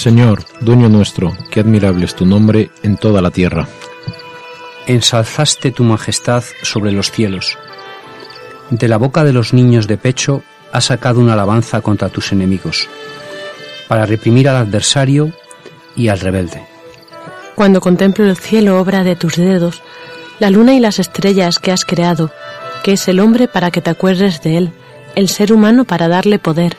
Señor, dueño nuestro, qué admirable es tu nombre en toda la tierra. Ensalzaste tu majestad sobre los cielos. De la boca de los niños de pecho has sacado una alabanza contra tus enemigos, para reprimir al adversario y al rebelde. Cuando contemplo el cielo, obra de tus dedos, la luna y las estrellas que has creado, que es el hombre para que te acuerdes de él, el ser humano para darle poder.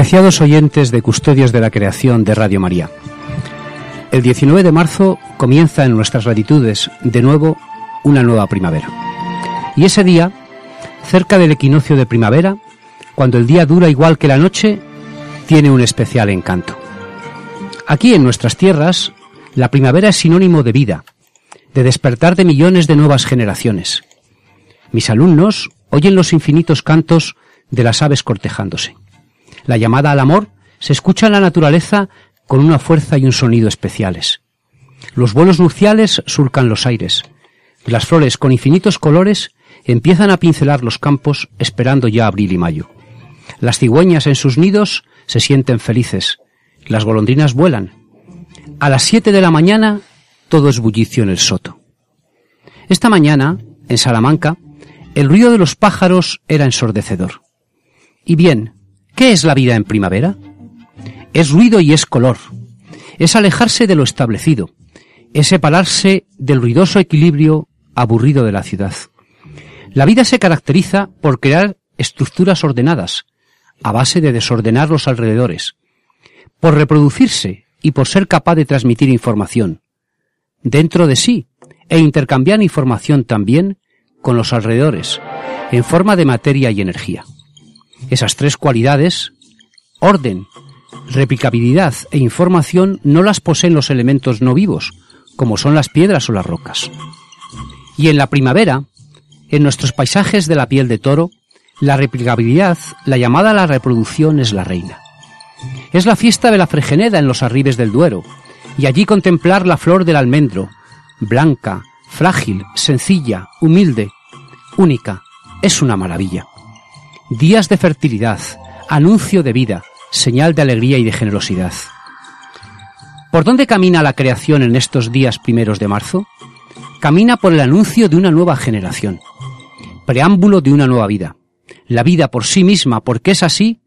Apreciados oyentes de Custodios de la Creación de Radio María, el 19 de marzo comienza en nuestras latitudes de nuevo una nueva primavera. Y ese día, cerca del equinoccio de primavera, cuando el día dura igual que la noche, tiene un especial encanto. Aquí en nuestras tierras, la primavera es sinónimo de vida, de despertar de millones de nuevas generaciones. Mis alumnos oyen los infinitos cantos de las aves cortejándose. La llamada al amor se escucha en la naturaleza con una fuerza y un sonido especiales. Los vuelos nupciales surcan los aires. Las flores con infinitos colores empiezan a pincelar los campos esperando ya abril y mayo. Las cigüeñas en sus nidos se sienten felices. Las golondrinas vuelan. A las siete de la mañana todo es bullicio en el soto. Esta mañana, en Salamanca, el ruido de los pájaros era ensordecedor. Y bien, ¿Qué es la vida en primavera? Es ruido y es color. Es alejarse de lo establecido. Es separarse del ruidoso equilibrio aburrido de la ciudad. La vida se caracteriza por crear estructuras ordenadas, a base de desordenar los alrededores, por reproducirse y por ser capaz de transmitir información dentro de sí e intercambiar información también con los alrededores, en forma de materia y energía. Esas tres cualidades, orden, replicabilidad e información, no las poseen los elementos no vivos, como son las piedras o las rocas. Y en la primavera, en nuestros paisajes de la piel de toro, la replicabilidad, la llamada a la reproducción, es la reina. Es la fiesta de la fregeneda en los arribes del Duero, y allí contemplar la flor del almendro, blanca, frágil, sencilla, humilde, única, es una maravilla días de fertilidad, anuncio de vida, señal de alegría y de generosidad. ¿Por dónde camina la creación en estos días primeros de marzo? Camina por el anuncio de una nueva generación, preámbulo de una nueva vida. La vida por sí misma, porque es así,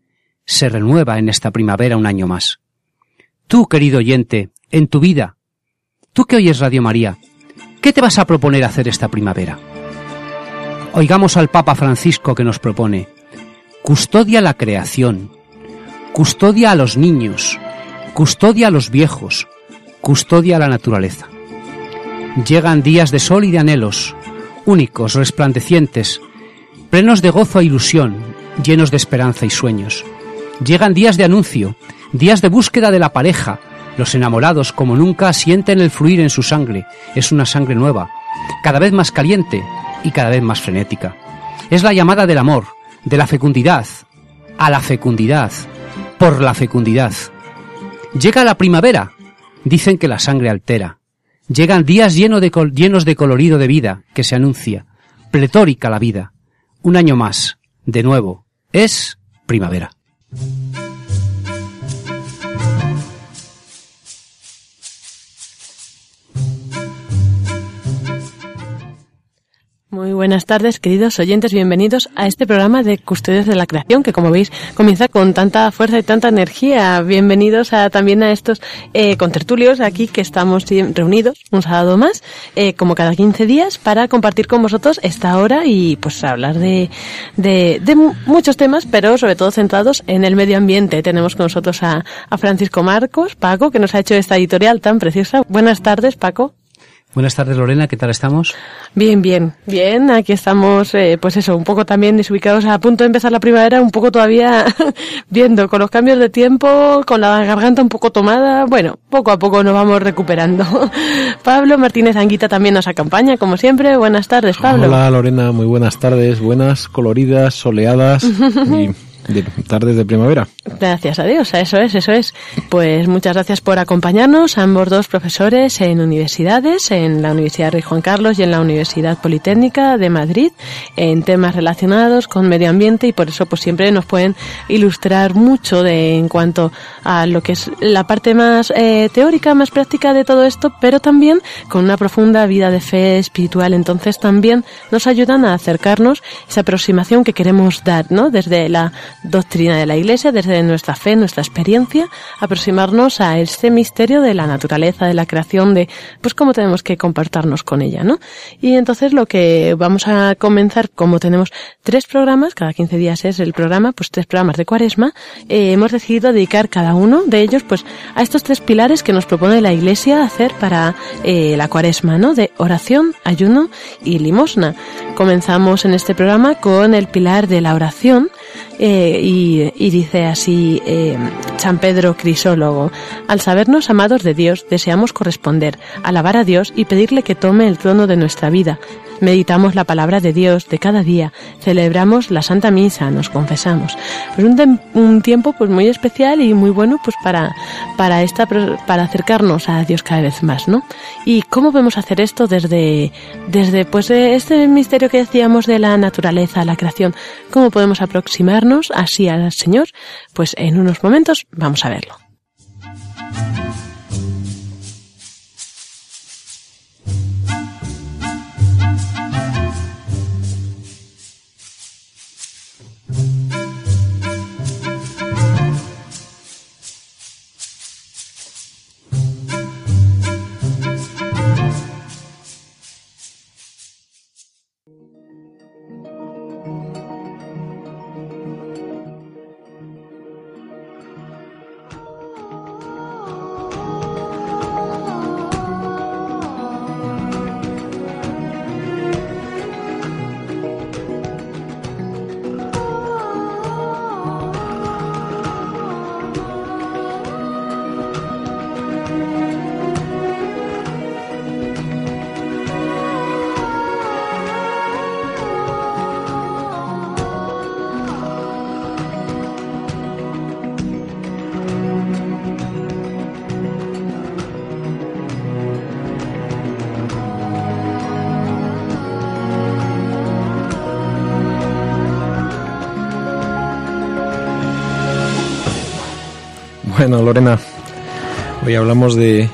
se renueva en esta primavera un año más. Tú, querido oyente, en tu vida, tú que oyes Radio María, ¿qué te vas a proponer hacer esta primavera? Oigamos al Papa Francisco que nos propone, custodia la creación, custodia a los niños, custodia a los viejos, custodia a la naturaleza. Llegan días de sol y de anhelos, únicos, resplandecientes, plenos de gozo e ilusión, llenos de esperanza y sueños. Llegan días de anuncio, días de búsqueda de la pareja. Los enamorados, como nunca, sienten el fluir en su sangre. Es una sangre nueva, cada vez más caliente, y cada vez más frenética. Es la llamada del amor, de la fecundidad, a la fecundidad, por la fecundidad. Llega la primavera, dicen que la sangre altera. Llegan días de, llenos de colorido de vida que se anuncia, pletórica la vida. Un año más, de nuevo, es primavera. Muy buenas tardes, queridos oyentes. Bienvenidos a este programa de Custodios de la Creación, que como veis comienza con tanta fuerza y tanta energía. Bienvenidos a, también a estos eh, contertulios aquí que estamos reunidos un sábado más, eh, como cada 15 días, para compartir con vosotros esta hora y pues hablar de, de, de, muchos temas, pero sobre todo centrados en el medio ambiente. Tenemos con nosotros a, a Francisco Marcos, Paco, que nos ha hecho esta editorial tan preciosa. Buenas tardes, Paco. Buenas tardes, Lorena, ¿qué tal estamos? Bien, bien, bien. Aquí estamos, eh, pues eso, un poco también desubicados a punto de empezar la primavera, un poco todavía viendo con los cambios de tiempo, con la garganta un poco tomada. Bueno, poco a poco nos vamos recuperando. Pablo Martínez Anguita también nos acompaña, como siempre. Buenas tardes, Pablo. Hola, Lorena, muy buenas tardes. Buenas, coloridas, soleadas y de tardes de primavera. Gracias a Dios, eso es, eso es. Pues muchas gracias por acompañarnos, ambos dos profesores en universidades, en la Universidad Rey Juan Carlos y en la Universidad Politécnica de Madrid, en temas relacionados con medio ambiente y por eso pues siempre nos pueden ilustrar mucho de en cuanto a lo que es la parte más eh, teórica, más práctica de todo esto, pero también con una profunda vida de fe espiritual. Entonces también nos ayudan a acercarnos esa aproximación que queremos dar, ¿no? Desde la doctrina de la Iglesia, desde nuestra fe, nuestra experiencia, aproximarnos a este misterio de la naturaleza, de la creación, de pues cómo tenemos que comportarnos con ella, ¿no? Y entonces lo que vamos a comenzar, como tenemos tres programas, cada 15 días es el programa, pues tres programas de cuaresma, eh, hemos decidido dedicar cada uno de ellos pues a estos tres pilares que nos propone la Iglesia hacer para eh, la cuaresma, ¿no? De oración, ayuno y limosna. Comenzamos en este programa con el pilar de la oración, eh, y, dice así eh, San Pedro Crisólogo, al sabernos amados de Dios, deseamos corresponder, alabar a Dios y pedirle que tome el trono de nuestra vida. Meditamos la palabra de Dios de cada día, celebramos la Santa Misa, nos confesamos. Pues un, un tiempo pues muy especial y muy bueno pues para, para, esta, para acercarnos a Dios cada vez más, ¿no? ¿Y cómo podemos hacer esto desde, desde pues este misterio que decíamos de la naturaleza, la creación? ¿Cómo podemos aproximarnos así al Señor? Pues en unos momentos vamos a verlo. Bueno, Lorena, hoy hablamos de,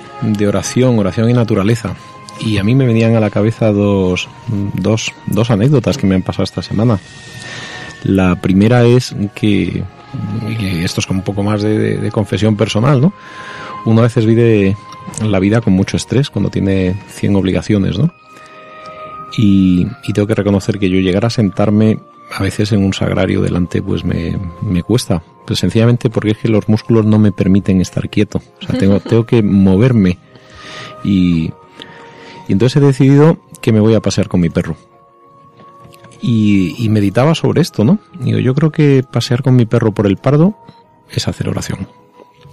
oración, oración y naturaleza. Y a mí me venían a la cabeza dos, dos, dos anécdotas que me han pasado esta semana. La primera es que, y esto es como un poco más de, de, confesión personal, ¿no? Uno a veces vive la vida con mucho estrés cuando tiene 100 obligaciones, ¿no? Y, y, tengo que reconocer que yo llegar a sentarme a veces en un sagrario delante pues me, me cuesta, pues sencillamente porque es que los músculos no me permiten estar quieto, o sea, tengo, tengo que moverme y, y entonces he decidido que me voy a pasear con mi perro. Y, y, meditaba sobre esto, ¿no? Digo, yo creo que pasear con mi perro por el Pardo es hacer oración,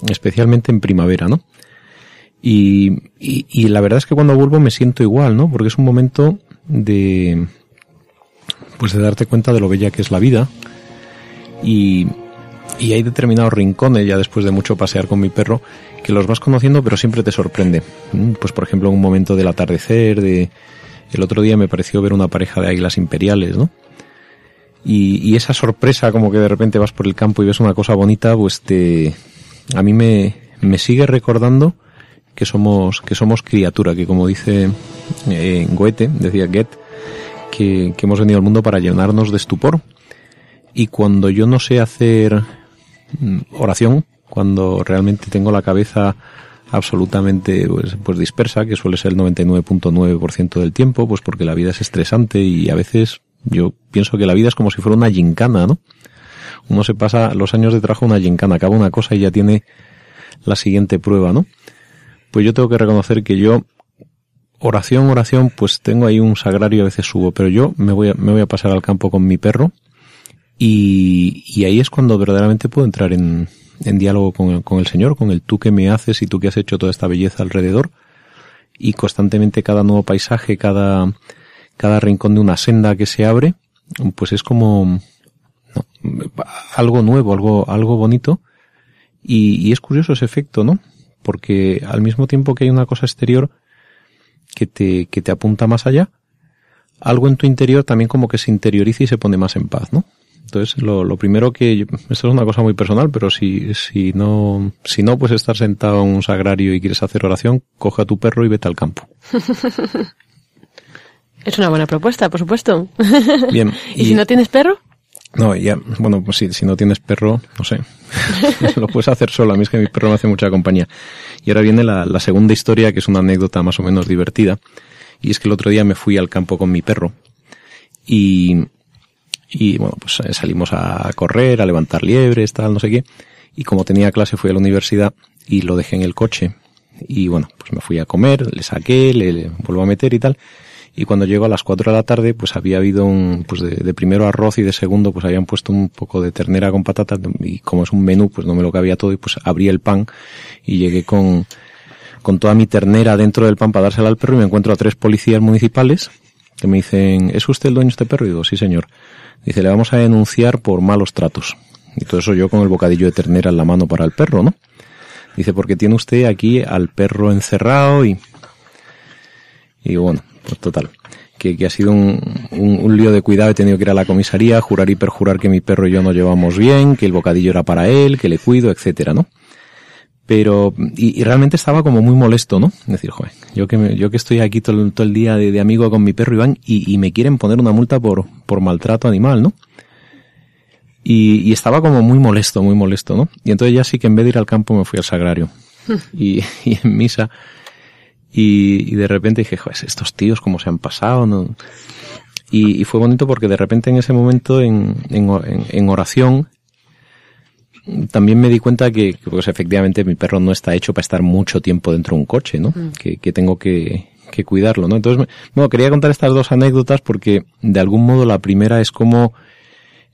especialmente en primavera, ¿no? Y, y, y, la verdad es que cuando vuelvo me siento igual, ¿no? Porque es un momento de, pues de darte cuenta de lo bella que es la vida y, y hay determinados rincones ya después de mucho pasear con mi perro que los vas conociendo pero siempre te sorprende. Pues por ejemplo un momento del atardecer, de el otro día me pareció ver una pareja de águilas imperiales, ¿no? Y, y, esa sorpresa como que de repente vas por el campo y ves una cosa bonita, pues te a mí me, me sigue recordando que somos que somos criatura, que como dice eh, Goethe, decía Goethe, que, que hemos venido al mundo para llenarnos de estupor. Y cuando yo no sé hacer mm, oración, cuando realmente tengo la cabeza absolutamente pues, pues dispersa, que suele ser el 99.9% del tiempo, pues porque la vida es estresante y a veces yo pienso que la vida es como si fuera una gincana, ¿no? Uno se pasa los años de trabajo una gincana, acaba una cosa y ya tiene la siguiente prueba, ¿no? Pues yo tengo que reconocer que yo oración, oración, pues tengo ahí un sagrario, a veces subo, pero yo me voy a, me voy a pasar al campo con mi perro y, y ahí es cuando verdaderamente puedo entrar en, en diálogo con, con, el Señor, con el tú que me haces y tú que has hecho toda esta belleza alrededor y constantemente cada nuevo paisaje, cada, cada rincón de una senda que se abre, pues es como algo nuevo, algo, algo bonito y es curioso ese efecto, ¿no? Porque al mismo tiempo que hay una cosa exterior, que te, que te apunta más allá, algo en tu interior también como que se interioriza y se pone más en paz, ¿no? Entonces, lo, lo primero que, esto es una cosa muy personal, pero si, si no, si no puedes estar sentado en un sagrario y quieres hacer oración, coge a tu perro y vete al campo. Es una buena propuesta, por supuesto. Bien. ¿Y, ¿Y si no tienes perro? No, ya, bueno, pues si, si no tienes perro, no sé. lo puedes hacer solo. A mí es que mi perro me hace mucha compañía. Y ahora viene la, la, segunda historia, que es una anécdota más o menos divertida. Y es que el otro día me fui al campo con mi perro. Y, y bueno, pues eh, salimos a correr, a levantar liebres, tal, no sé qué. Y como tenía clase fui a la universidad y lo dejé en el coche. Y bueno, pues me fui a comer, le saqué, le, le vuelvo a meter y tal y cuando llegó a las 4 de la tarde pues había habido un pues de, de, primero arroz y de segundo pues habían puesto un poco de ternera con patatas y como es un menú pues no me lo cabía todo y pues abrí el pan y llegué con con toda mi ternera dentro del pan para dársela al perro y me encuentro a tres policías municipales que me dicen ¿es usted el dueño de este perro? y digo sí señor dice le vamos a denunciar por malos tratos y todo eso yo con el bocadillo de ternera en la mano para el perro ¿no? dice porque tiene usted aquí al perro encerrado y y bueno, pues total. Que, que ha sido un, un, un, lío de cuidado, he tenido que ir a la comisaría, jurar y perjurar que mi perro y yo nos llevamos bien, que el bocadillo era para él, que le cuido, etcétera, ¿no? Pero, y, y realmente estaba como muy molesto, ¿no? Es decir, joder, yo que, me, yo que estoy aquí todo, todo el día de, de, amigo con mi perro Iván y, y me quieren poner una multa por, por maltrato animal, ¿no? Y, y, estaba como muy molesto, muy molesto, ¿no? Y entonces ya sí que en vez de ir al campo me fui al sagrario. y, y en misa y, y de repente dije, joder, estos tíos cómo se han pasado, ¿no? Y, y, fue bonito porque de repente en ese momento, en, en, en, oración, también me di cuenta que, pues efectivamente mi perro no está hecho para estar mucho tiempo dentro de un coche, ¿no? Mm. Que, que, tengo que, que cuidarlo, ¿no? Entonces, bueno, quería contar estas dos anécdotas porque de algún modo la primera es como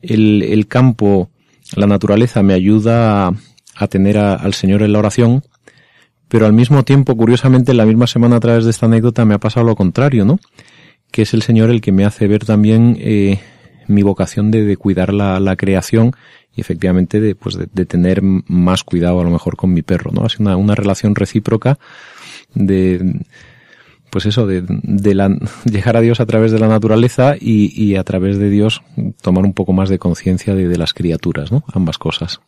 el, el campo, la naturaleza me ayuda a, a tener a, al Señor en la oración pero al mismo tiempo, curiosamente, la misma semana a través de esta anécdota me ha pasado lo contrario, ¿no? Que es el Señor el que me hace ver también eh, mi vocación de, de cuidar la, la, creación y efectivamente de, pues de, de, tener más cuidado a lo mejor con mi perro, ¿no? Sido una, una relación recíproca de pues eso, de, de la, llegar a Dios a través de la naturaleza y, y a través de Dios tomar un poco más de conciencia de, de, las criaturas, ¿no? Ambas cosas.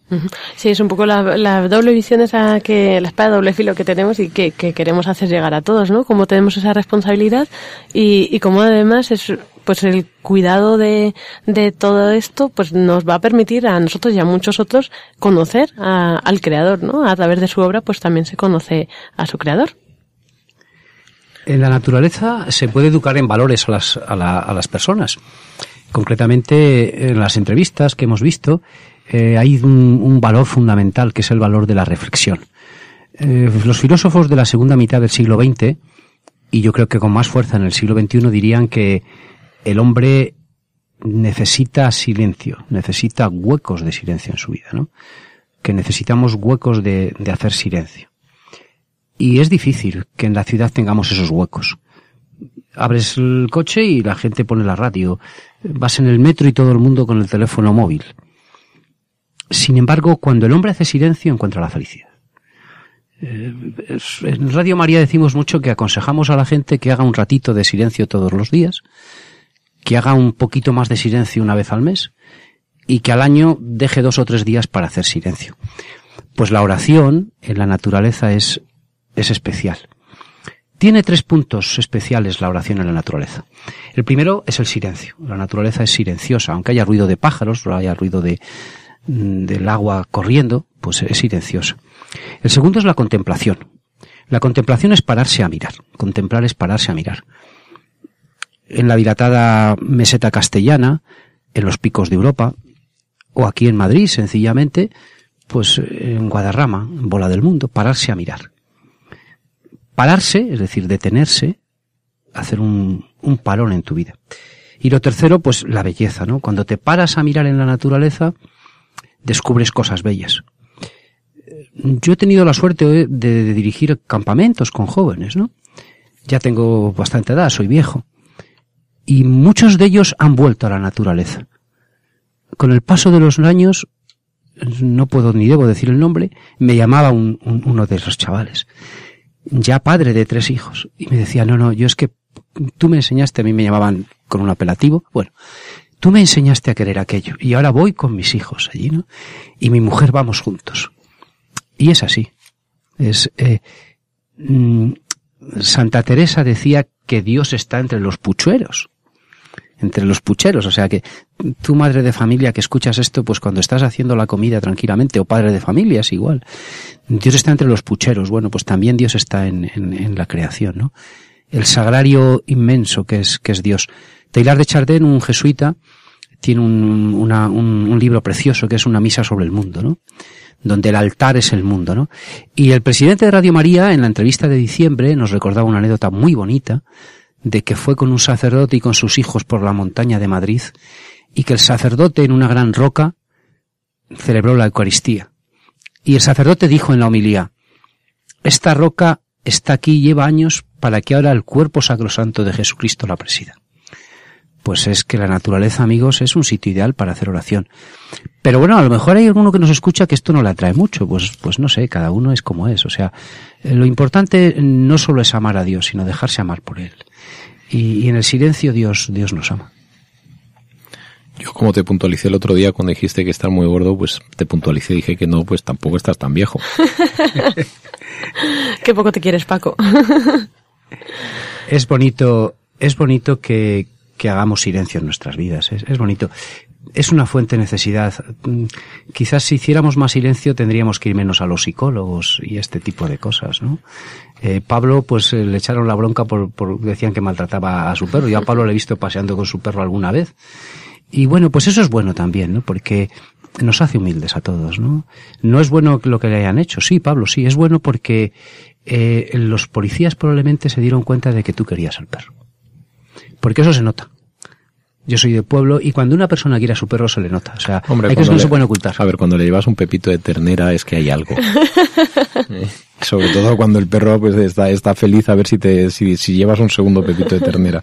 Sí, es un poco la, la doble visión esa que, la espada doble filo que tenemos y que, que, queremos hacer llegar a todos, ¿no? Como tenemos esa responsabilidad y, y como además es, pues el cuidado de, de todo esto, pues nos va a permitir a nosotros y a muchos otros conocer a, al creador, ¿no? A través de su obra, pues también se conoce a su creador. En la naturaleza se puede educar en valores a las, a, a las personas. Concretamente, en las entrevistas que hemos visto, eh, hay un, un, valor fundamental que es el valor de la reflexión. Eh, los filósofos de la segunda mitad del siglo XX, y yo creo que con más fuerza en el siglo XXI, dirían que el hombre necesita silencio, necesita huecos de silencio en su vida, ¿no? Que necesitamos huecos de, de hacer silencio. Y es difícil que en la ciudad tengamos esos huecos. Abres el coche y la gente pone la radio. Vas en el metro y todo el mundo con el teléfono móvil. Sin embargo, cuando el hombre hace silencio, encuentra la felicidad. En Radio María decimos mucho que aconsejamos a la gente que haga un ratito de silencio todos los días, que haga un poquito más de silencio una vez al mes y que al año deje dos o tres días para hacer silencio. Pues la oración en la naturaleza es es especial. Tiene tres puntos especiales la oración en la naturaleza. El primero es el silencio. La naturaleza es silenciosa, aunque haya ruido de pájaros, o haya ruido de, del agua corriendo, pues es silenciosa. El segundo es la contemplación. La contemplación es pararse a mirar. Contemplar es pararse a mirar. En la dilatada meseta castellana, en los picos de Europa, o aquí en Madrid, sencillamente, pues en Guadarrama, en Bola del Mundo, pararse a mirar pararse, es decir, detenerse, hacer un, un parón en tu vida. Y lo tercero, pues la belleza, ¿no? Cuando te paras a mirar en la naturaleza, descubres cosas bellas. Yo he tenido la suerte de, de, dirigir campamentos con jóvenes, ¿no? Ya tengo bastante edad, soy viejo. Y muchos de ellos han vuelto a la naturaleza. Con el paso de los años, no puedo ni debo decir el nombre, me llamaba un, un, uno de esos chavales ya padre de tres hijos. Y me decía, no, no, yo es que tú me enseñaste, a mí me llamaban con un apelativo, bueno, tú me enseñaste a querer aquello y ahora voy con mis hijos allí, ¿no? Y mi mujer vamos juntos. Y es así. Es, eh, mm, Santa Teresa decía que Dios está entre los puchueros entre los pucheros. O sea que tu madre de familia que escuchas esto, pues cuando estás haciendo la comida tranquilamente, o padre de familia es igual. Dios está entre los pucheros. Bueno, pues también Dios está en, en, en la creación, ¿no? El sagrario inmenso que es, que es Dios. Taylor de Chardin, un jesuita, tiene un, un, un libro precioso que es una misa sobre el mundo, ¿no? donde el altar es el mundo, ¿no? Y el presidente de Radio María, en la entrevista de diciembre, nos recordaba una anécdota muy bonita de que fue con un sacerdote y con sus hijos por la montaña de Madrid y que el sacerdote en una gran roca celebró la Eucaristía. Y el sacerdote dijo en la homilía, esta roca está aquí lleva años para que ahora el cuerpo sacrosanto de Jesucristo la presida. Pues es que la naturaleza, amigos, es un sitio ideal para hacer oración. Pero bueno, a lo mejor hay alguno que nos escucha que esto no le atrae mucho. Pues, pues no sé, cada uno es como es. O sea, lo importante no solo es amar a Dios, sino dejarse amar por Él y, y en el silencio Dios, Dios nos ama. Yo como te puntualicé el otro día cuando dijiste que estás muy gordo, pues te puntualicé y dije que no, pues tampoco estás tan viejo. Qué poco te quieres, Paco. es bonito, es bonito que, que hagamos silencio en nuestras vidas. Es, es, bonito. Es una fuente de necesidad. Quizás si hiciéramos más silencio tendríamos que ir menos a los psicólogos y este tipo de cosas, ¿no? Eh, Pablo, pues eh, le echaron la bronca por, por, decían que maltrataba a su perro. Yo a Pablo le he visto paseando con su perro alguna vez. Y bueno, pues eso es bueno también, ¿no? Porque nos hace humildes a todos, ¿no? No es bueno lo que le hayan hecho. Sí, Pablo, sí, es bueno porque eh, los policías probablemente se dieron cuenta de que tú querías al perro. Porque eso se nota. Yo soy de pueblo y cuando una persona quiere a su perro se le nota. O sea, Hombre, hay cosas que no le, se pueden ocultar. A ver, cuando le llevas un pepito de ternera es que hay algo. eh, sobre todo cuando el perro pues está, está feliz a ver si te si, si llevas un segundo pepito de ternera.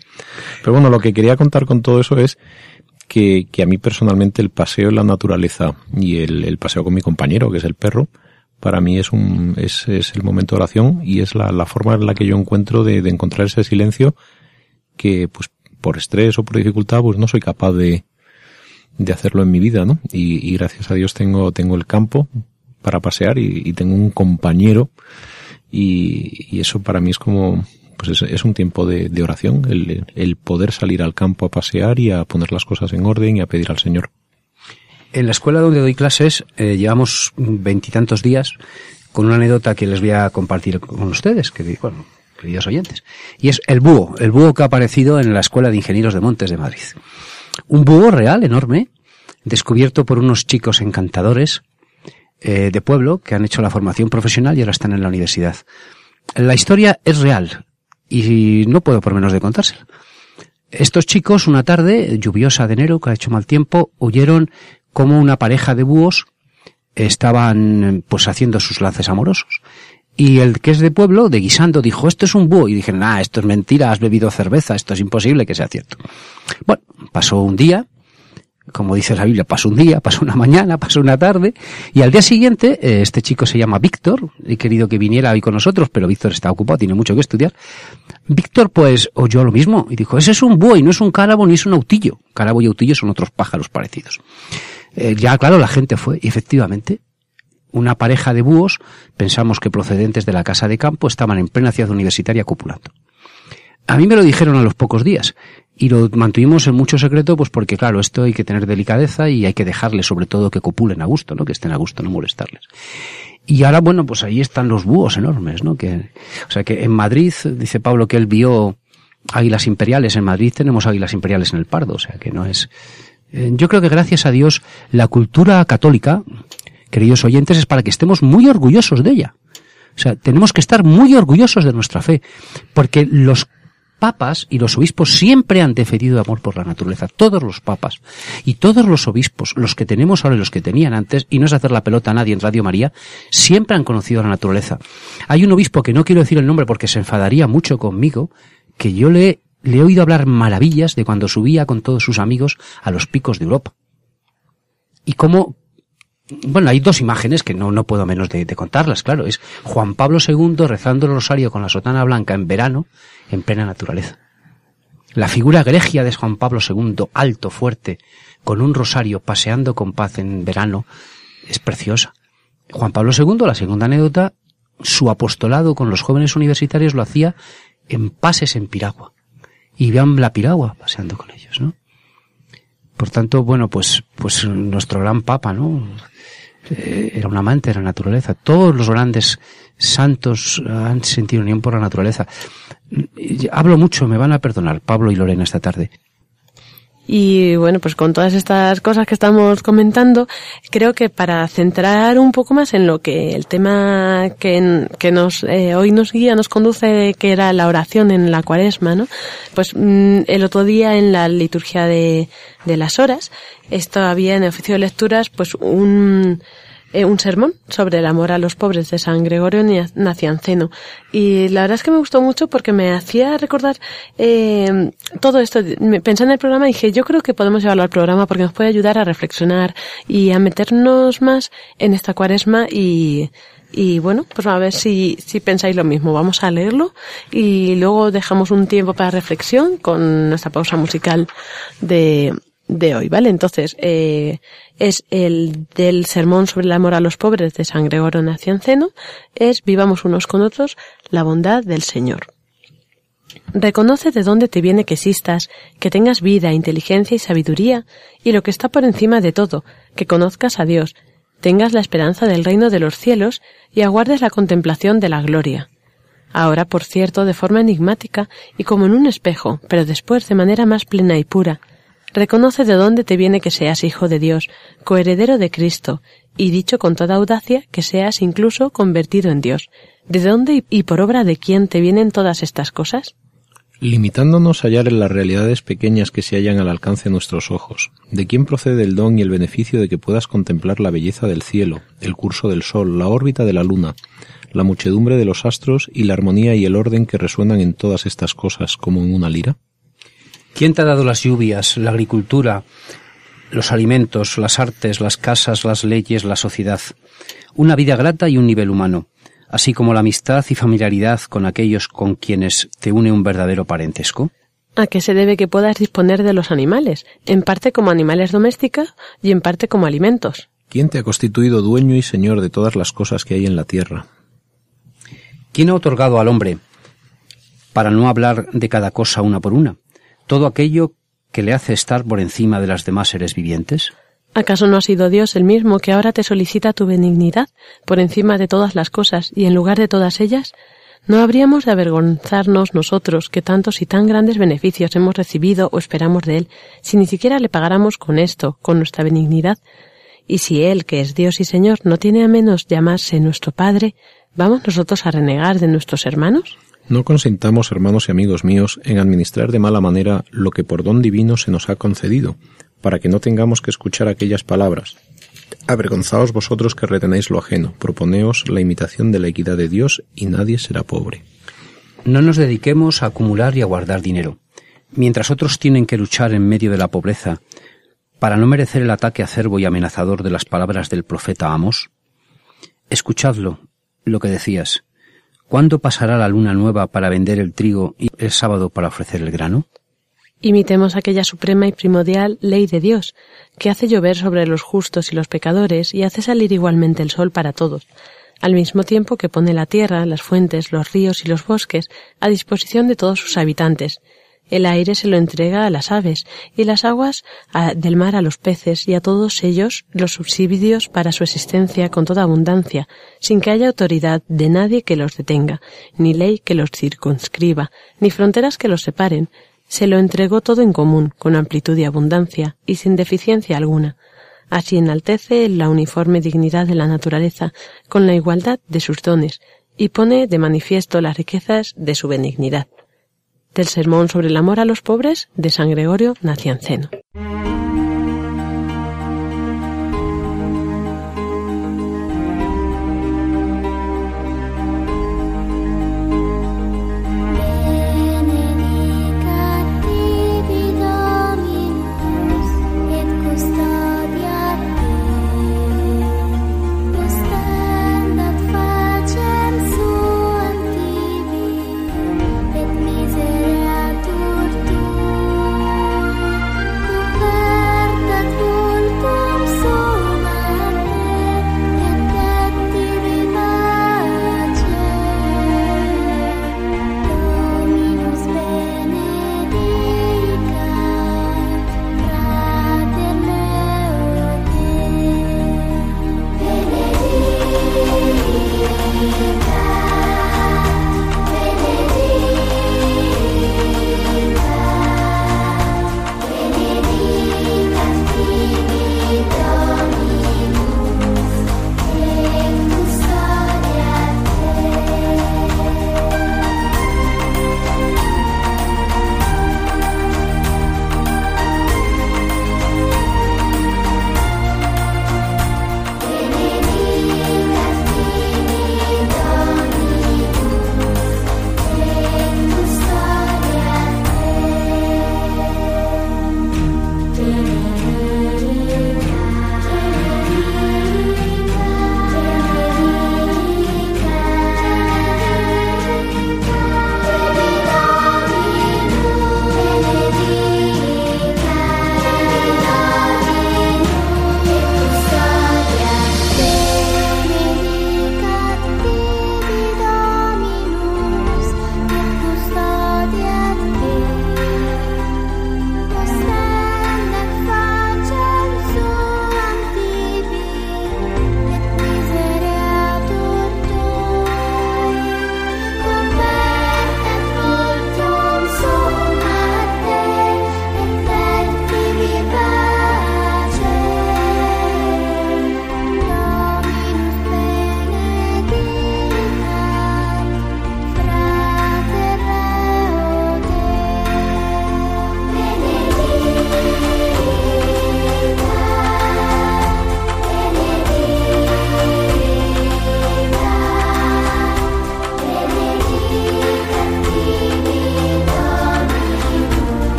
Pero bueno, lo que quería contar con todo eso es que, que a mí personalmente el paseo en la naturaleza y el, el paseo con mi compañero, que es el perro, para mí es un es, es el momento de oración y es la, la forma en la que yo encuentro de, de, encontrar ese silencio que pues por estrés o por dificultad pues no soy capaz de, de hacerlo en mi vida, ¿no? Y, gracias a Dios tengo, tengo el campo para pasear y, tengo un compañero y, eso para mí es como pues es, un tiempo de, de oración, el, el poder salir al campo a pasear y a poner las cosas en orden y a pedir al Señor. En la escuela donde doy clases eh, llevamos veintitantos días con una anécdota que les voy a compartir con ustedes, que bueno, oyentes. Y es el búho, el búho que ha aparecido en la Escuela de Ingenieros de Montes de Madrid. Un búho real, enorme, descubierto por unos chicos encantadores eh, de pueblo que han hecho la formación profesional y ahora están en la universidad. La historia es real y no puedo por menos de contársela. Estos chicos, una tarde lluviosa de enero, que ha hecho mal tiempo, huyeron como una pareja de búhos estaban pues haciendo sus lances amorosos. Y el que es de pueblo, de guisando, dijo, esto es un búho. Y dijeron, ah, esto es mentira, has bebido cerveza, esto es imposible que sea cierto. Bueno, pasó un día, como dice la Biblia, pasó un día, pasó una mañana, pasó una tarde, y al día siguiente, eh, este chico se llama Víctor, he querido que viniera hoy con nosotros, pero Víctor está ocupado, tiene mucho que estudiar. Víctor, pues, oyó lo mismo, y dijo, ese es un búho, y no es un cárabo, ni es un autillo. Cárabo y autillo son otros pájaros parecidos. Eh, ya claro, la gente fue, y efectivamente, una pareja de búhos, pensamos que procedentes de la casa de campo, estaban en plena ciudad universitaria copulando. A mí me lo dijeron a los pocos días y lo mantuvimos en mucho secreto, pues porque claro, esto hay que tener delicadeza y hay que dejarles sobre todo que copulen a gusto, ¿no? Que estén a gusto, no molestarles. Y ahora, bueno, pues ahí están los búhos enormes, ¿no? Que, o sea que en Madrid, dice Pablo que él vio águilas imperiales, en Madrid tenemos águilas imperiales en el Pardo, o sea que no es, eh, yo creo que gracias a Dios la cultura católica, queridos oyentes, es para que estemos muy orgullosos de ella. O sea, tenemos que estar muy orgullosos de nuestra fe, porque los papas y los obispos siempre han defendido amor por la naturaleza, todos los papas y todos los obispos, los que tenemos ahora y los que tenían antes, y no es hacer la pelota a nadie en Radio María, siempre han conocido la naturaleza. Hay un obispo que no quiero decir el nombre porque se enfadaría mucho conmigo, que yo le le he oído hablar maravillas de cuando subía con todos sus amigos a los picos de Europa. Y cómo, bueno, hay dos imágenes que no, no puedo menos de, de, contarlas, claro. Es Juan Pablo II rezando el rosario con la sotana blanca en verano, en plena naturaleza. La figura gregia de Juan Pablo II, alto, fuerte, con un rosario, paseando con paz en verano, es preciosa. Juan Pablo II, la segunda anécdota, su apostolado con los jóvenes universitarios lo hacía en pases en piragua y vean la piragua paseando con ellos, ¿no? Por tanto, bueno, pues, pues nuestro gran papa, ¿no? Eh, era un amante de la naturaleza. Todos los grandes santos han sentido unión por la naturaleza. Hablo mucho, me van a perdonar Pablo y Lorena esta tarde. Y bueno, pues con todas estas cosas que estamos comentando, creo que para centrar un poco más en lo que el tema que, que nos eh, hoy nos guía, nos conduce, que era la oración en la cuaresma, ¿no? Pues mm, el otro día en la liturgia de, de las horas, esto había en el oficio de lecturas, pues un, eh, un sermón sobre el amor a los pobres de San Gregorio Nacianceno. Y la verdad es que me gustó mucho porque me hacía recordar eh, todo esto. Pensé en el programa y dije, yo creo que podemos llevarlo al programa porque nos puede ayudar a reflexionar y a meternos más en esta cuaresma y, y bueno, pues a ver si, si pensáis lo mismo. Vamos a leerlo y luego dejamos un tiempo para reflexión con nuestra pausa musical de, de hoy, ¿vale? Entonces, eh, es el del sermón sobre el amor a los pobres de San Gregorio Nacianceno, es vivamos unos con otros la bondad del Señor. Reconoce de dónde te viene que existas, que tengas vida, inteligencia y sabiduría, y lo que está por encima de todo, que conozcas a Dios, tengas la esperanza del reino de los cielos y aguardes la contemplación de la gloria. Ahora, por cierto, de forma enigmática y como en un espejo, pero después de manera más plena y pura, Reconoce de dónde te viene que seas hijo de Dios, coheredero de Cristo, y dicho con toda audacia que seas incluso convertido en Dios. ¿De dónde y por obra de quién te vienen todas estas cosas? Limitándonos a hallar en las realidades pequeñas que se hallan al alcance de nuestros ojos, ¿de quién procede el don y el beneficio de que puedas contemplar la belleza del cielo, el curso del sol, la órbita de la luna, la muchedumbre de los astros y la armonía y el orden que resuenan en todas estas cosas como en una lira? ¿Quién te ha dado las lluvias, la agricultura, los alimentos, las artes, las casas, las leyes, la sociedad, una vida grata y un nivel humano, así como la amistad y familiaridad con aquellos con quienes te une un verdadero parentesco? ¿A qué se debe que puedas disponer de los animales, en parte como animales domésticos y en parte como alimentos? ¿Quién te ha constituido dueño y señor de todas las cosas que hay en la tierra? ¿Quién ha otorgado al hombre, para no hablar de cada cosa una por una, todo aquello que le hace estar por encima de las demás seres vivientes? ¿Acaso no ha sido Dios el mismo que ahora te solicita tu benignidad por encima de todas las cosas y en lugar de todas ellas? ¿No habríamos de avergonzarnos nosotros que tantos y tan grandes beneficios hemos recibido o esperamos de Él, si ni siquiera le pagáramos con esto, con nuestra benignidad? Y si Él, que es Dios y Señor, no tiene a menos llamarse nuestro Padre, ¿vamos nosotros a renegar de nuestros hermanos? No consintamos, hermanos y amigos míos, en administrar de mala manera lo que por don divino se nos ha concedido, para que no tengamos que escuchar aquellas palabras. Avergonzaos vosotros que retenéis lo ajeno, proponeos la imitación de la equidad de Dios y nadie será pobre. No nos dediquemos a acumular y a guardar dinero. Mientras otros tienen que luchar en medio de la pobreza para no merecer el ataque acerbo y amenazador de las palabras del profeta Amos, escuchadlo, lo que decías. ¿Cuándo pasará la luna nueva para vender el trigo y el sábado para ofrecer el grano? Imitemos aquella suprema y primordial ley de Dios, que hace llover sobre los justos y los pecadores y hace salir igualmente el sol para todos, al mismo tiempo que pone la tierra, las fuentes, los ríos y los bosques a disposición de todos sus habitantes. El aire se lo entrega a las aves y las aguas del mar a los peces y a todos ellos los subsidios para su existencia con toda abundancia, sin que haya autoridad de nadie que los detenga, ni ley que los circunscriba, ni fronteras que los separen, se lo entregó todo en común, con amplitud y abundancia, y sin deficiencia alguna. Así enaltece la uniforme dignidad de la naturaleza, con la igualdad de sus dones, y pone de manifiesto las riquezas de su benignidad. Del sermón sobre el amor a los pobres de San Gregorio Nacianceno.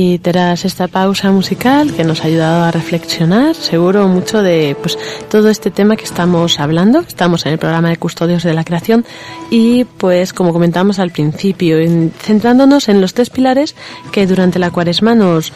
Y tras esta pausa musical que nos ha ayudado a reflexionar, seguro mucho de pues todo este tema que estamos hablando, estamos en el programa de Custodios de la Creación y pues como comentamos al principio, centrándonos en los tres pilares que durante la cuaresma nos,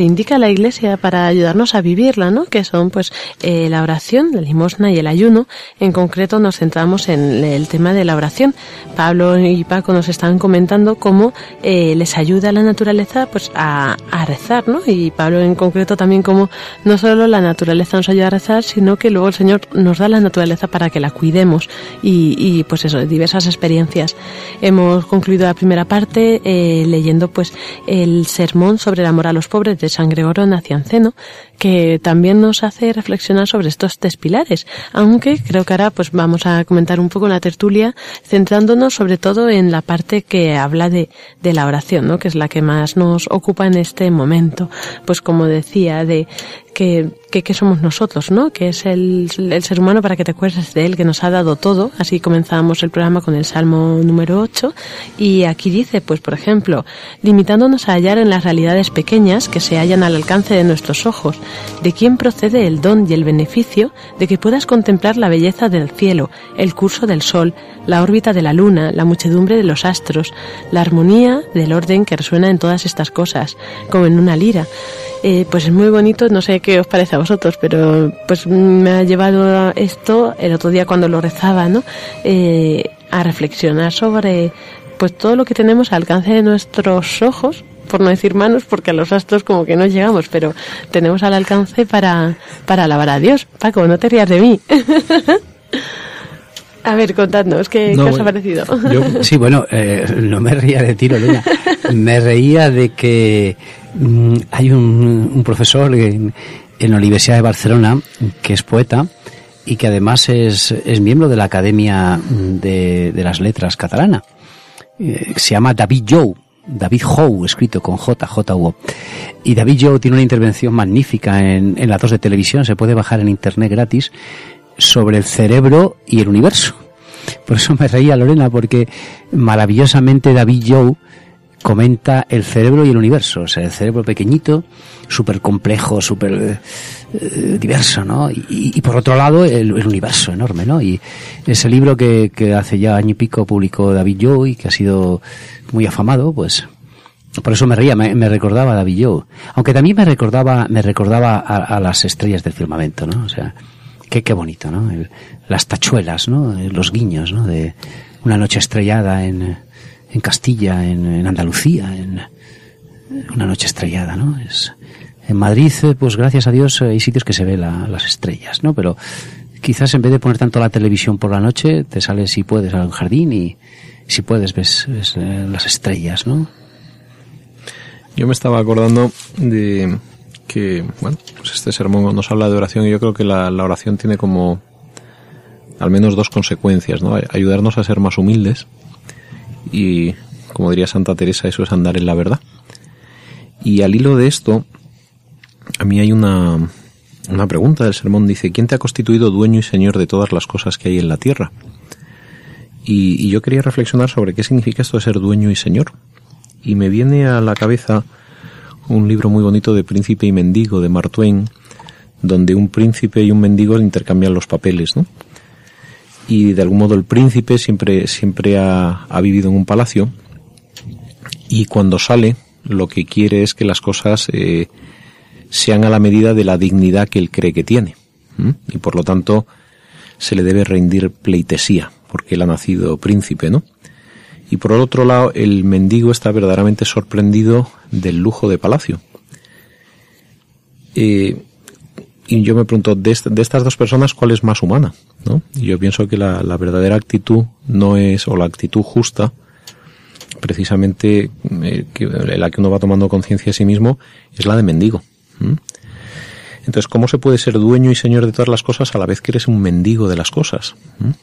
indica la Iglesia para ayudarnos a vivirla, ¿no? Que son pues eh, la oración, la limosna y el ayuno. En concreto nos centramos en el tema de la oración. Pablo y Paco nos están comentando cómo eh, les ayuda la naturaleza pues a, a, rezar, ¿no? Y Pablo en concreto también como no solo la naturaleza nos ayuda a rezar, sino que luego el Señor nos da la naturaleza para que la cuidemos y, y pues eso, diversas experiencias. Hemos concluido la primera parte eh, leyendo pues el sermón sobre el amor a los pobres de San Gregorio Nacianceno, que también nos hace reflexionar sobre estos tres pilares, aunque creo que ahora pues vamos a comentar un poco la tertulia centrándonos sobre todo en la parte que habla de, de la oración, ¿no? que es la que más nos ocupa en este momento. Pues como decía, de que, que, somos nosotros, ¿no? Que es el, el, ser humano para que te acuerdes de él, que nos ha dado todo. Así comenzamos el programa con el Salmo número 8. Y aquí dice, pues por ejemplo, limitándonos a hallar en las realidades pequeñas que se hallan al alcance de nuestros ojos, de quién procede el don y el beneficio de que puedas contemplar la belleza del cielo, el curso del sol, la órbita de la luna, la muchedumbre de los astros, la armonía del orden que resuena en todas estas cosas, como en una lira. Eh, pues es muy bonito, no sé qué os parece a vosotros, pero pues me ha llevado esto el otro día cuando lo rezaba, ¿no? Eh, a reflexionar sobre pues todo lo que tenemos al alcance de nuestros ojos, por no decir manos, porque a los astros como que no llegamos, pero tenemos al alcance para, para alabar a Dios. Paco, no te rías de mí. A ver, contadnos, ¿qué, os ha parecido? sí, bueno, eh, no me reía de tiro, Luna. Me reía de que mm, hay un, profesor en, la Universidad de Barcelona que es poeta y que además es, es miembro de la Academia de, las Letras Catalana. Eh, se llama David Jou. David Howe, escrito con J, J -U. Y David Jou tiene una intervención magnífica en, en la 2 de televisión, se puede bajar en internet gratis, sobre el cerebro y el universo. Por eso me reía Lorena, porque maravillosamente David Joe comenta el cerebro y el universo, o sea, el cerebro pequeñito, súper complejo, súper eh, diverso, ¿no? Y, por otro lado, el, universo enorme, ¿no? Y ese libro que, hace ya año y pico publicó David Joe y que ha sido muy afamado, pues por eso me reía, me, recordaba a David Joe. Aunque también me recordaba, me recordaba a, a, las estrellas del firmamento, ¿no? O sea, Qué, qué bonito, ¿no? las tachuelas, ¿no? Los guiños, ¿no? De una noche estrellada en, en Castilla, en, Andalucía, en una noche estrellada, ¿no? Es, en Madrid, eh, pues gracias a Dios hay sitios que se ve las estrellas, ¿no? Pero quizás en vez de poner tanto la televisión por la noche, te sales si puedes al jardín y si puedes ves, eh, las estrellas, ¿no? Yo me estaba acordando de que, bueno, pues este sermón nos habla de oración y yo creo que la, oración tiene como al menos dos consecuencias, ¿no? Ayudarnos a ser más humildes y, como diría Santa Teresa, eso es andar en la verdad. Y al hilo de esto, a mí hay una, una pregunta del sermón, dice, ¿quién te ha constituido dueño y señor de todas las cosas que hay en la tierra? Y, y yo quería reflexionar sobre qué significa esto de ser dueño y señor. Y me viene a la cabeza un libro muy bonito de Príncipe y Mendigo de Mark Twain, donde un príncipe y un mendigo intercambian los papeles, ¿no? Y de algún modo el príncipe siempre, siempre ha, vivido en un palacio y cuando sale lo que quiere es que las cosas eh, sean a la medida de la dignidad que él cree que tiene. Y por lo tanto se le debe rendir pleitesía, porque él ha nacido príncipe, ¿no? Y por otro lado, el mendigo está verdaderamente sorprendido del lujo de palacio. Y yo me pregunto, de, estas dos personas, ¿cuál es más humana? ¿no? Y yo pienso que la, verdadera actitud no es, o la actitud justa, precisamente eh, la que uno va tomando conciencia de sí mismo, es la de mendigo. Entonces, ¿cómo se puede ser dueño y señor de todas las cosas a la vez que eres un mendigo de las cosas?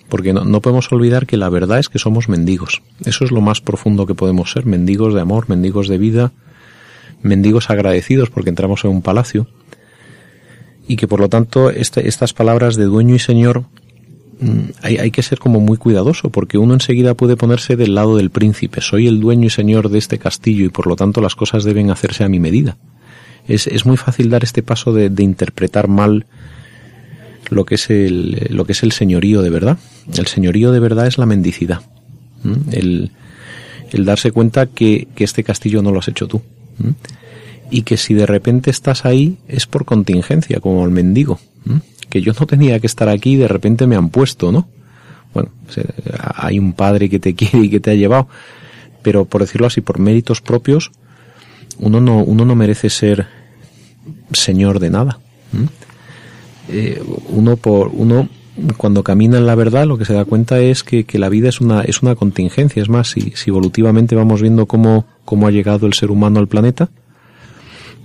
Porque no, podemos olvidar que la verdad es que somos mendigos. Eso es lo más profundo que podemos ser, mendigos de amor, mendigos de vida, mendigos agradecidos porque entramos en un palacio. Y que por lo tanto este, estas palabras de dueño y señor mm, hay, que ser como muy cuidadoso, porque uno enseguida puede ponerse del lado del príncipe. Soy el dueño y señor de este castillo y por lo tanto las cosas deben hacerse a mi medida. Es, es muy fácil dar este paso de, de, interpretar mal lo que, es el, lo que es el señorío de verdad. El señorío de verdad es la mendicidad. El, el, darse cuenta que, que, este castillo no lo has hecho tú. Y que si de repente estás ahí es por contingencia, como el mendigo que yo no tenía que estar aquí y de repente me han puesto, ¿no? Bueno, hay un padre que te quiere y que te ha llevado, pero por decirlo así, por méritos propios, uno no, uno no merece ser señor de nada. Eh, uno por uno cuando camina en la verdad lo que se da cuenta es que, que la vida es una, es una contingencia. Es más, si, si evolutivamente vamos viendo cómo, cómo ha llegado el ser humano al planeta,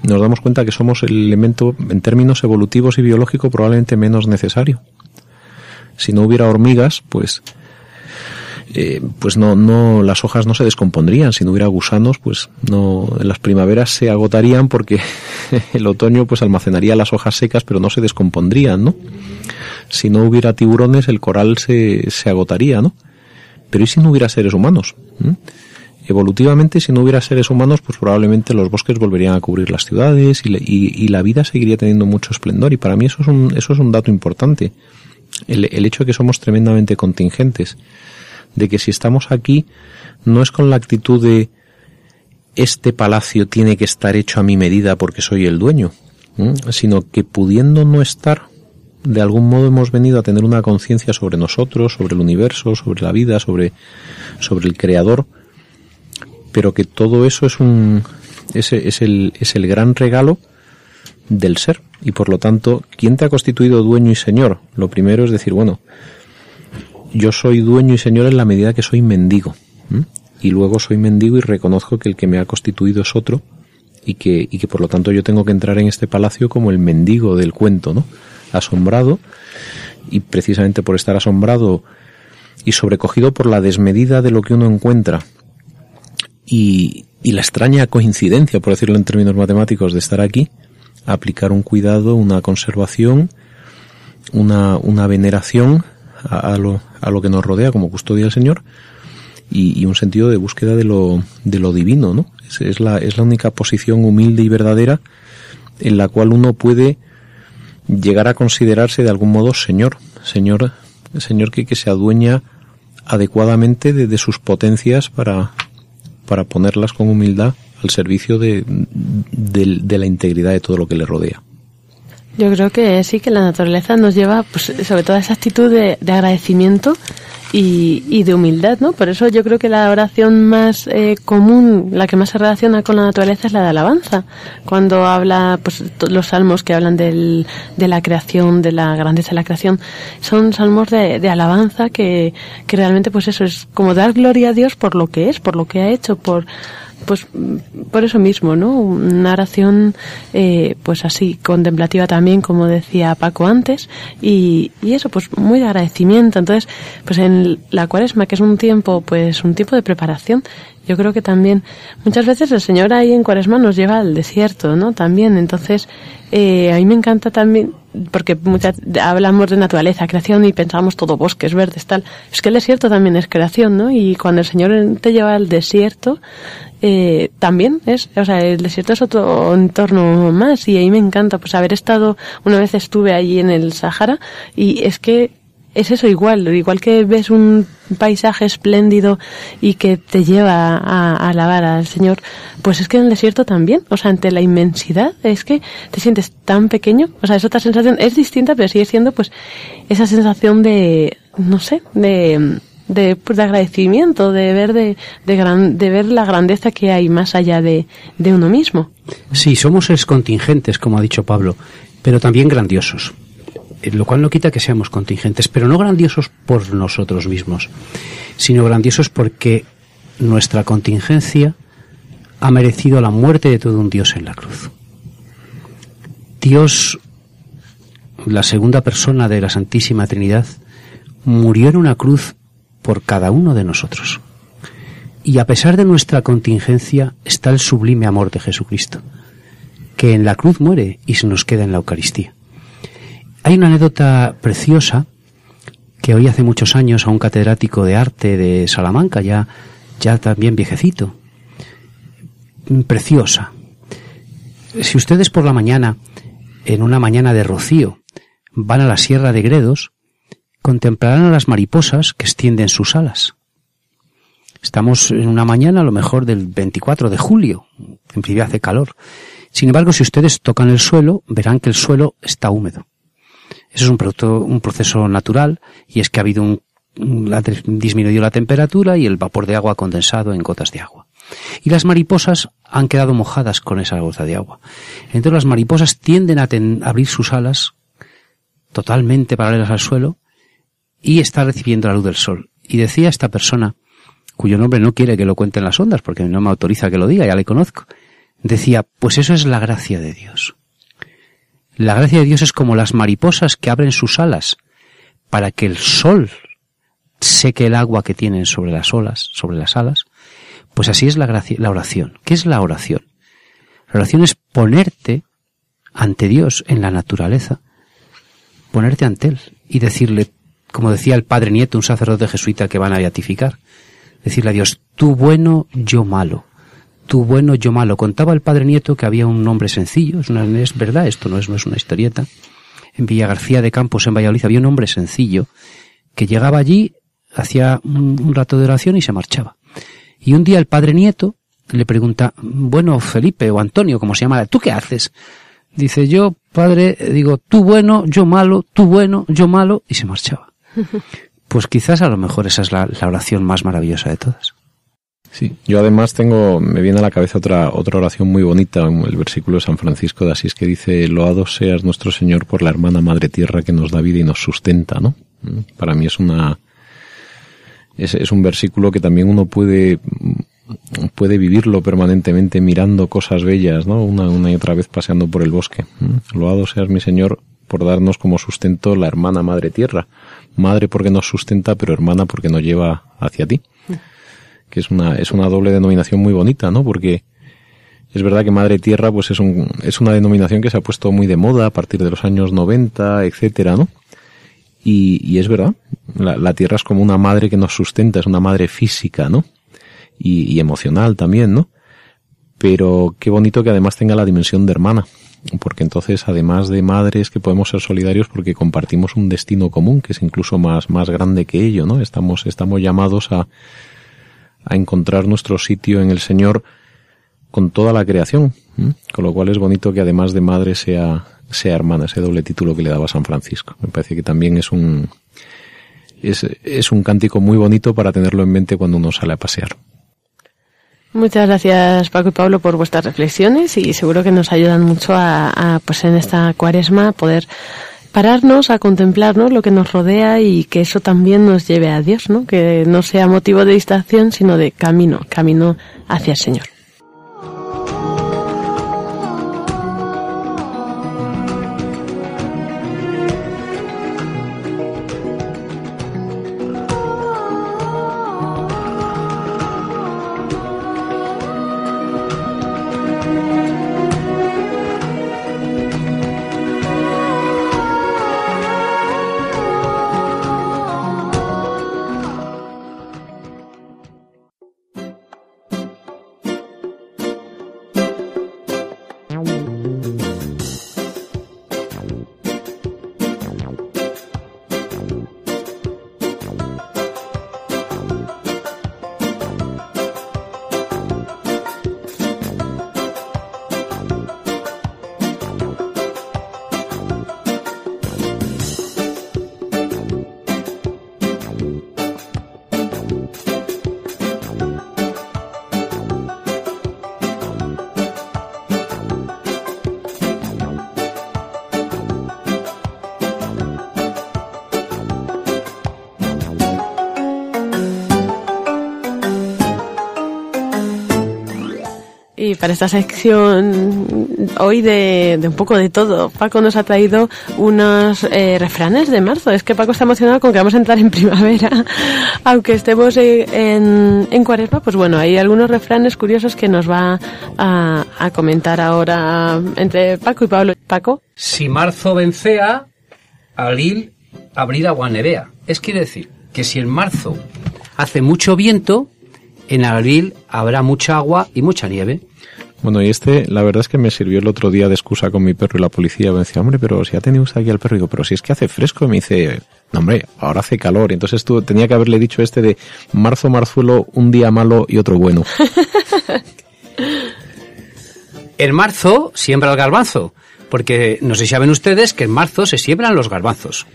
nos damos cuenta que somos el elemento en términos evolutivos y biológicos probablemente menos necesario. Si no hubiera hormigas, pues eh, pues no, no, las hojas no se descompondrían. Si no hubiera gusanos, pues no, en las primaveras se agotarían porque el otoño pues almacenaría las hojas secas, pero no se descompondrían, ¿no? Si no hubiera tiburones, el coral se, se agotaría, ¿no? Pero ¿y si no hubiera seres humanos? Evolutivamente, si no hubiera seres humanos, pues probablemente los bosques volverían a cubrir las ciudades y, y, y, la vida seguiría teniendo mucho esplendor. Y para mí eso es un, eso es un dato importante. El, el hecho de que somos tremendamente contingentes. De que si estamos aquí, no es con la actitud de este palacio tiene que estar hecho a mi medida porque soy el dueño, sino que pudiendo no estar, de algún modo hemos venido a tener una conciencia sobre nosotros, sobre el universo, sobre la vida, sobre el creador, pero que todo eso es un es, el, es el gran regalo del ser y por lo tanto, ¿quién te ha constituido dueño y señor? Lo primero es decir, bueno, yo soy dueño y señor en la medida que soy mendigo y luego soy mendigo y reconozco que el que me ha constituido es otro y que, y que por lo tanto yo tengo que entrar en este palacio como el mendigo del cuento, ¿no? Asombrado y precisamente por estar asombrado y sobrecogido por la desmedida de lo que uno encuentra y, la extraña coincidencia, por decirlo en términos matemáticos, de estar aquí, aplicar un cuidado, una conservación, una, una veneración a, a, lo, que nos rodea como custodia del Señor y, un sentido de búsqueda de lo, de lo divino, ¿no? Es, es, la, es la única posición humilde y verdadera en la cual uno puede llegar a considerarse de algún modo Señor, Señor, Señor que, que se adueña adecuadamente de, de sus potencias para, para ponerlas con humildad al servicio de, de, de, la integridad de todo lo que le rodea. Yo creo que sí, que la naturaleza nos lleva pues, sobre todo a esa actitud de, de agradecimiento y, y, de humildad, ¿no? Por eso yo creo que la oración más eh, común, la que más se relaciona con la naturaleza es la de alabanza. Cuando habla, pues los salmos que hablan del, de la creación, de la grandeza de la creación, son salmos de, de alabanza que, que realmente pues eso es como dar gloria a Dios por lo que es, por lo que ha hecho, por pues por eso mismo, ¿no? Una oración, eh, pues así, contemplativa también, como decía Paco antes, y, eso, pues muy de agradecimiento. Entonces, pues en la cuaresma, que es un tiempo, pues un tiempo de preparación, yo creo que también muchas veces el Señor ahí en Cuaresma nos lleva al desierto, ¿no? También, entonces eh, a mí me encanta también porque muchas hablamos de naturaleza, creación y pensamos todo bosques verdes tal. Es que el desierto también es creación, ¿no? Y cuando el Señor te lleva al desierto eh, también es, o sea, el desierto es otro entorno más y ahí me encanta pues haber estado una vez estuve allí en el Sahara y es que es eso igual, igual que ves un paisaje espléndido y que te lleva a, a, alabar al Señor, pues es que en el desierto también, o sea, ante la inmensidad, es que te sientes tan pequeño, o sea, es otra sensación, es distinta, pero sigue siendo pues esa sensación de, no sé, de, de, pues, de agradecimiento, de ver de, de, gran, de ver la grandeza que hay más allá de, de uno mismo. Sí, somos es contingentes, como ha dicho Pablo, pero también grandiosos lo cual no quita que seamos contingentes, pero no grandiosos por nosotros mismos, sino grandiosos porque nuestra contingencia ha merecido la muerte de todo un Dios en la cruz. Dios, la segunda persona de la Santísima Trinidad, murió en una cruz por cada uno de nosotros. Y a pesar de nuestra contingencia está el sublime amor de Jesucristo, que en la cruz muere y se nos queda en la Eucaristía. Hay una anécdota preciosa que oí hace muchos años a un catedrático de arte de Salamanca, ya, ya también viejecito. Preciosa. Si ustedes por la mañana, en una mañana de rocío, van a la Sierra de Gredos, contemplarán a las mariposas que extienden sus alas. Estamos en una mañana, a lo mejor del 24 de julio, en principio hace calor. Sin embargo, si ustedes tocan el suelo, verán que el suelo está húmedo. Eso es un, producto, un proceso natural y es que ha habido un, disminuido la temperatura y el vapor de agua ha condensado en gotas de agua. Y las mariposas han quedado mojadas con esa gota de agua. Entonces las mariposas tienden a abrir sus alas totalmente paralelas al suelo y está recibiendo la luz del sol. Y decía esta persona, cuyo nombre no quiere que lo cuenten las ondas porque no me autoriza que lo diga, ya le conozco, decía, pues eso es la gracia de Dios. La gracia de Dios es como las mariposas que abren sus alas para que el sol seque el agua que tienen sobre las olas, sobre las alas. Pues así es la, gracia, la oración. ¿Qué es la oración? La oración es ponerte ante Dios en la naturaleza, ponerte ante Él y decirle, como decía el padre Nieto, un sacerdote jesuita que van a beatificar, decirle a Dios, tú bueno, yo malo, tú bueno, yo malo. Contaba el padre Nieto que había un hombre sencillo, es, una, es verdad, esto no es, no es una historieta. En Villa García de Campos, en Valladolid, había un hombre sencillo que llegaba allí, hacía un, rato de oración y se marchaba. Y un día el padre Nieto le pregunta, bueno, Felipe o Antonio, como se llama, ¿tú qué haces? Dice, yo, padre, digo, tú bueno, yo malo, tú bueno, yo malo, y se marchaba. Pues quizás a lo mejor esa es la oración más maravillosa de todas. Sí, yo además tengo, me viene a la cabeza otra, otra oración muy bonita, el versículo de San Francisco de Asís que dice, loado seas nuestro Señor por la hermana Madre Tierra que nos da vida y nos sustenta, ¿no? Mm, para mí es una, es, es un versículo que también uno puede, puede vivirlo permanentemente mirando cosas bellas, ¿no? Una, una y otra vez paseando por el bosque. Mm, loado seas mi Señor por darnos como sustento la hermana Madre Tierra. Madre porque nos sustenta, pero hermana porque nos lleva hacia ti que es una, es una doble denominación muy bonita, ¿no? Porque es verdad que Madre Tierra, pues es, un, es una denominación que se ha puesto muy de moda a partir de los años 90, etcétera, ¿no? Y, y es verdad, la, la, Tierra es como una madre que nos sustenta, es una madre física, ¿no? Y, y emocional también, ¿no? Pero qué bonito que además tenga la dimensión de hermana, porque entonces además de madres que podemos ser solidarios porque compartimos un destino común que es incluso más, más grande que ello, ¿no? Estamos, estamos llamados a, a encontrar nuestro sitio en el Señor con toda la creación. Con lo cual es bonito que además de madre sea, sea hermana, ese doble título que le daba San Francisco. Me parece que también es un, es, es un cántico muy bonito para tenerlo en mente cuando uno sale a pasear. Muchas gracias Paco y Pablo por vuestras reflexiones y seguro que nos ayudan mucho a, pues en esta cuaresma poder pararnos a contemplarnos lo que nos rodea y que eso también nos lleve a Dios, ¿no? Que no sea motivo de distracción, sino de camino, camino hacia el Señor. Para esta sección hoy de, un poco de todo. Paco nos ha traído unos eh, refranes de marzo. Es que Paco está emocionado con que vamos a entrar en primavera. Aunque estemos en, cuaresma, pues bueno, hay algunos refranes curiosos que nos va a, a comentar ahora entre Paco y Pablo. Paco. Si marzo vencea, abril abrir agua nevea. es quiere decir que si en marzo hace mucho viento, en abril habrá mucha agua y mucha nieve. Bueno, y este, la verdad es que me sirvió el otro día de excusa con mi perro y la policía. Me decía, hombre, pero si ha tenido usted aquí al perro, digo, pero si es que hace fresco, y me dice, no, hombre, ahora hace calor. Y entonces tú tenía que haberle dicho este de marzo, marzuelo, un día malo y otro bueno. en marzo siembra el garbanzo, porque no sé si saben ustedes que en marzo se siembran los garbanzos.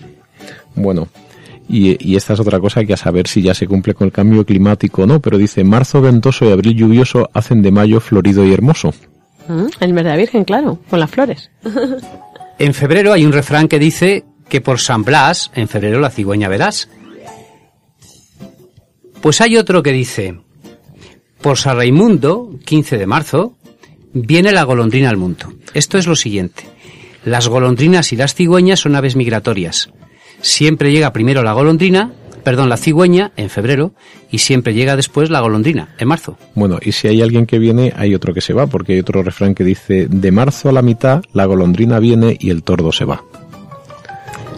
Bueno, y, esta es otra cosa que a saber si ya se cumple con el cambio climático o no, pero dice marzo ventoso y abril lluvioso hacen de mayo florido y hermoso. Mm, el mes de la Virgen, claro, con las flores. en febrero hay un refrán que dice que por San Blas, en febrero la cigüeña verás. Pues hay otro que dice, por San Raimundo, 15 de marzo, viene la golondrina al mundo. Esto es lo siguiente. Las golondrinas y las cigüeñas son aves migratorias siempre llega primero la golondrina, perdón, la cigüeña en febrero y siempre llega después la golondrina en marzo. Bueno, y si hay alguien que viene, hay otro que se va, porque hay otro refrán que dice, de marzo a la mitad, la golondrina viene y el tordo se va.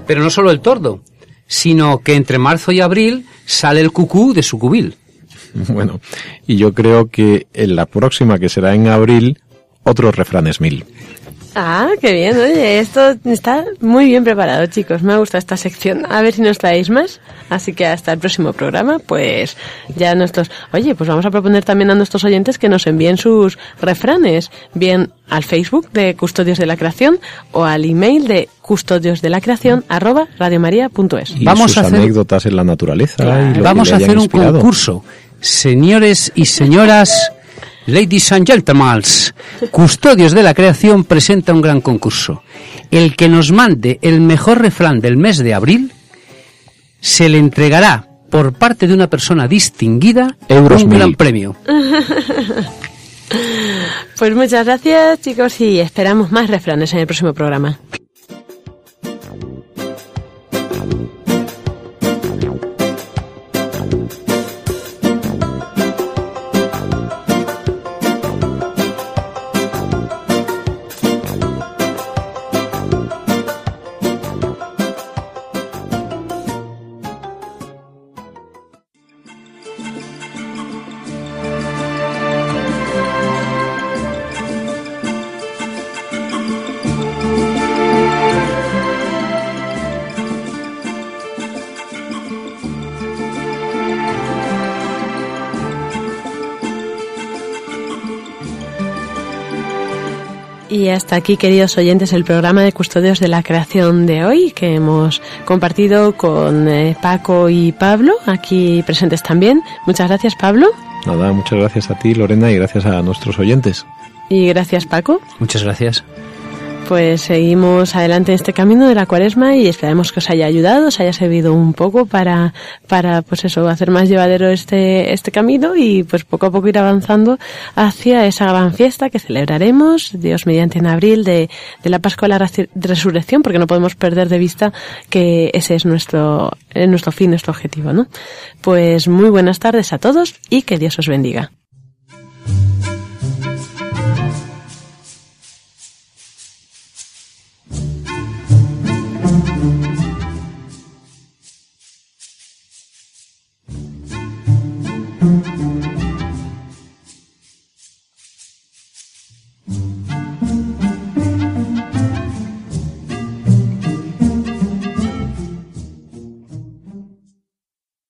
Pero no solo el tordo, sino que entre marzo y abril sale el cucú de su cubil. Bueno, y yo creo que en la próxima, que será en abril, otros refranes mil. Ah, qué bien. Oye, esto está muy bien preparado, chicos. Me gusta esta sección. A ver si nos traéis más. Así que hasta el próximo programa, pues ya nuestros... Oye, pues vamos a proponer también a nuestros oyentes que nos envíen sus refranes, bien al Facebook de Custodios de la Creación o al email de custodios de la creación arroba radiomaria.es. Vamos a hacer anécdotas en la naturaleza. vamos a hacer un concurso. Señores y señoras Ladies and gentlemen, Custodios de la Creación presenta un gran concurso. El que nos mande el mejor refrán del mes de abril se le entregará por parte de una persona distinguida un gran premio. Pues muchas gracias chicos y esperamos más refranes en el próximo programa. Y hasta aquí, queridos oyentes, el programa de Custodios de la Creación de hoy, que hemos compartido con eh, Paco y Pablo, aquí presentes también. Muchas gracias, Pablo. Nada, muchas gracias a ti, Lorena, y gracias a nuestros oyentes. Y gracias, Paco. Muchas gracias pues seguimos adelante en este camino de la cuaresma y esperemos que os haya ayudado, os haya servido un poco para, para pues eso, hacer más llevadero este, este camino y pues poco a poco ir avanzando hacia esa gran fiesta que celebraremos, Dios mediante en abril, de, de la Pascua de la Resurrección, porque no podemos perder de vista que ese es nuestro, nuestro fin, nuestro objetivo, ¿no? Pues muy buenas tardes a todos y que Dios os bendiga.